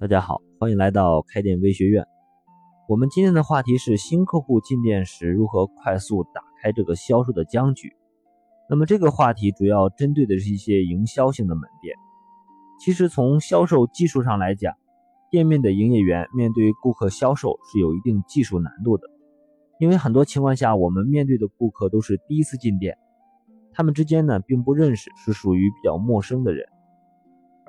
大家好，欢迎来到开店微学院。我们今天的话题是新客户进店时如何快速打开这个销售的僵局。那么这个话题主要针对的是一些营销性的门店。其实从销售技术上来讲，店面的营业员面对顾客销售是有一定技术难度的，因为很多情况下我们面对的顾客都是第一次进店，他们之间呢并不认识，是属于比较陌生的人。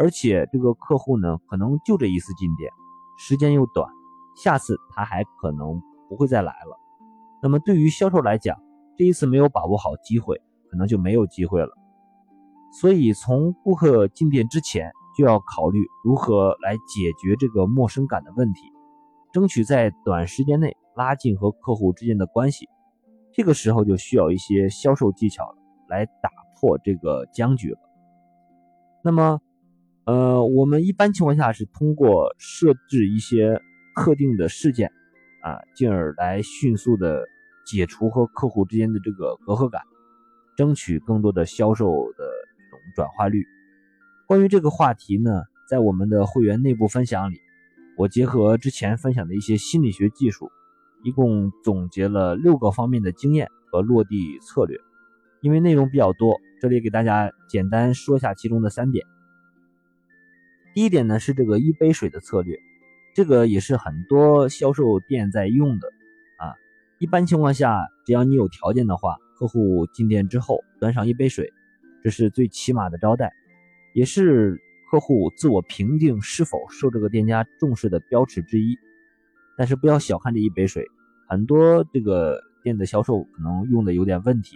而且这个客户呢，可能就这一次进店，时间又短，下次他还可能不会再来了。那么对于销售来讲，这一次没有把握好机会，可能就没有机会了。所以从顾客进店之前，就要考虑如何来解决这个陌生感的问题，争取在短时间内拉近和客户之间的关系。这个时候就需要一些销售技巧来打破这个僵局了。那么。呃，我们一般情况下是通过设置一些特定的事件，啊，进而来迅速的解除和客户之间的这个隔阂感，争取更多的销售的这种转化率。关于这个话题呢，在我们的会员内部分享里，我结合之前分享的一些心理学技术，一共总结了六个方面的经验和落地策略。因为内容比较多，这里给大家简单说一下其中的三点。第一点呢是这个一杯水的策略，这个也是很多销售店在用的啊。一般情况下，只要你有条件的话，客户进店之后端上一杯水，这是最起码的招待，也是客户自我评定是否受这个店家重视的标尺之一。但是不要小看这一杯水，很多这个店的销售可能用的有点问题。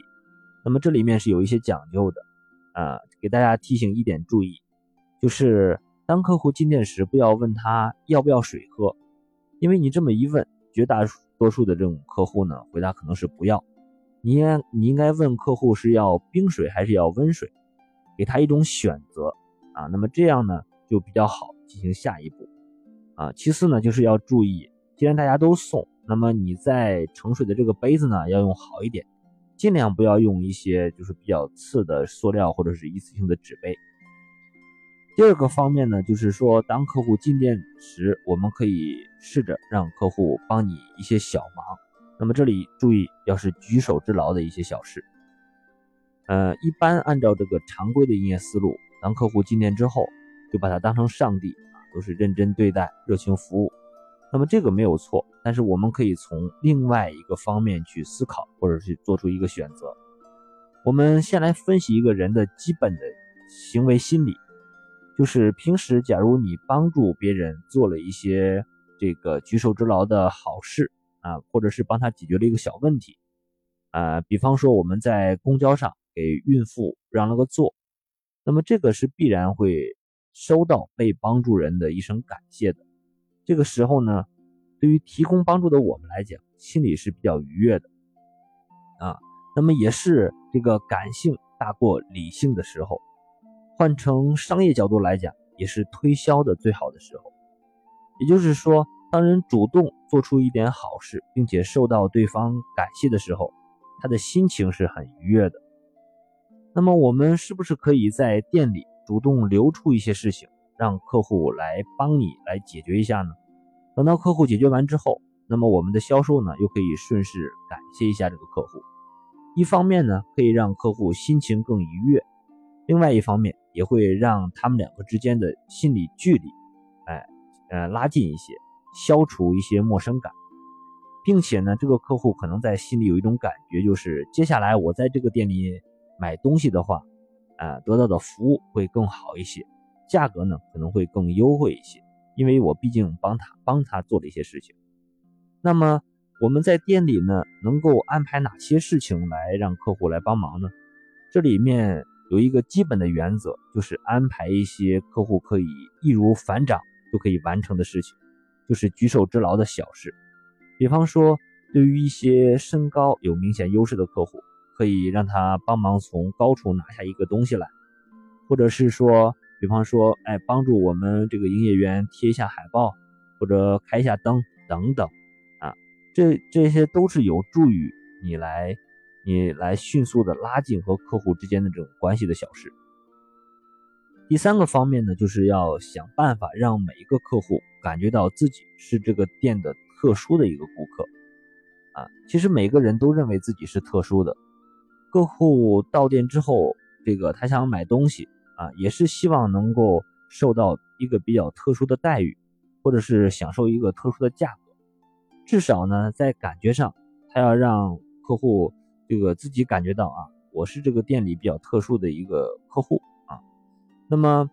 那么这里面是有一些讲究的啊，给大家提醒一点注意，就是。当客户进店时，不要问他要不要水喝，因为你这么一问，绝大多数的这种客户呢，回答可能是不要。你应该你应该问客户是要冰水还是要温水，给他一种选择啊。那么这样呢，就比较好进行下一步啊。其次呢，就是要注意，既然大家都送，那么你在盛水的这个杯子呢，要用好一点，尽量不要用一些就是比较次的塑料或者是一次性的纸杯。第二个方面呢，就是说，当客户进店时，我们可以试着让客户帮你一些小忙。那么这里注意，要是举手之劳的一些小事。呃，一般按照这个常规的营业思路，当客户进店之后，就把他当成上帝啊，都是认真对待、热情服务。那么这个没有错，但是我们可以从另外一个方面去思考，或者是做出一个选择。我们先来分析一个人的基本的行为心理。就是平时，假如你帮助别人做了一些这个举手之劳的好事啊，或者是帮他解决了一个小问题啊，比方说我们在公交上给孕妇让了个座，那么这个是必然会收到被帮助人的一声感谢的。这个时候呢，对于提供帮助的我们来讲，心里是比较愉悦的啊。那么也是这个感性大过理性的时候。换成商业角度来讲，也是推销的最好的时候。也就是说，当人主动做出一点好事，并且受到对方感谢的时候，他的心情是很愉悦的。那么，我们是不是可以在店里主动留出一些事情，让客户来帮你来解决一下呢？等到客户解决完之后，那么我们的销售呢，又可以顺势感谢一下这个客户。一方面呢，可以让客户心情更愉悦。另外一方面，也会让他们两个之间的心理距离，哎，呃，拉近一些，消除一些陌生感，并且呢，这个客户可能在心里有一种感觉，就是接下来我在这个店里买东西的话，啊，得到的服务会更好一些，价格呢可能会更优惠一些，因为我毕竟帮他帮他做了一些事情。那么我们在店里呢，能够安排哪些事情来让客户来帮忙呢？这里面。有一个基本的原则，就是安排一些客户可以易如反掌就可以完成的事情，就是举手之劳的小事。比方说，对于一些身高有明显优势的客户，可以让他帮忙从高处拿下一个东西来，或者是说，比方说，哎，帮助我们这个营业员贴一下海报，或者开一下灯等等，啊，这这些都是有助于你来。你来迅速的拉近和客户之间的这种关系的小事。第三个方面呢，就是要想办法让每一个客户感觉到自己是这个店的特殊的一个顾客。啊，其实每个人都认为自己是特殊的。客户到店之后，这个他想买东西啊，也是希望能够受到一个比较特殊的待遇，或者是享受一个特殊的价格。至少呢，在感觉上，他要让客户这个自己感觉到啊，我是这个店里比较特殊的一个客户啊。那么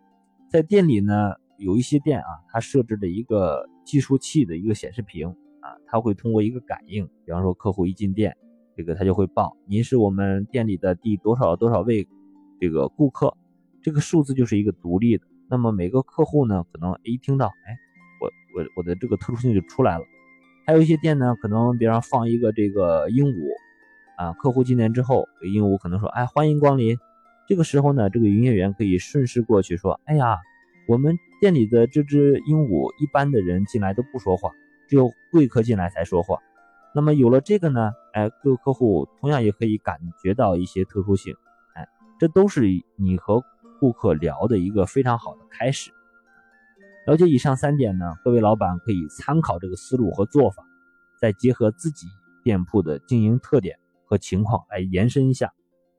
在店里呢，有一些店啊，它设置了一个计数器的一个显示屏。啊，它会通过一个感应，比方说客户一进店，这个他就会报您是我们店里的第多少多少位这个顾客，这个数字就是一个独立的。那么每个客户呢，可能一听到，哎，我我我的这个特殊性就出来了。还有一些店呢，可能比方放一个这个鹦鹉，啊，客户进店之后，鹦鹉可能说，哎，欢迎光临。这个时候呢，这个营业员可以顺势过去说，哎呀，我们店里的这只鹦鹉，一般的人进来都不说话。只有贵客进来才说话，那么有了这个呢，哎，各个客户同样也可以感觉到一些特殊性，哎，这都是你和顾客聊的一个非常好的开始。了解以上三点呢，各位老板可以参考这个思路和做法，再结合自己店铺的经营特点和情况来延伸一下，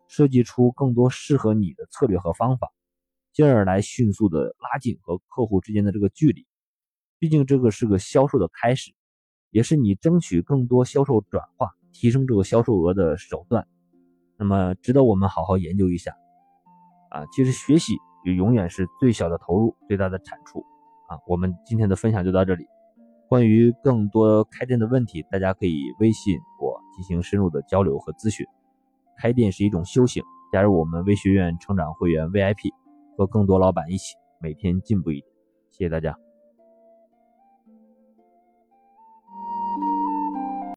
设计出更多适合你的策略和方法，进而来迅速的拉近和客户之间的这个距离。毕竟这个是个销售的开始，也是你争取更多销售转化、提升这个销售额的手段。那么值得我们好好研究一下啊！其实学习也永远是最小的投入、最大的产出啊！我们今天的分享就到这里。关于更多开店的问题，大家可以微信我进行深入的交流和咨询。开店是一种修行，加入我们微学院成长会员 VIP，和更多老板一起每天进步一点。谢谢大家。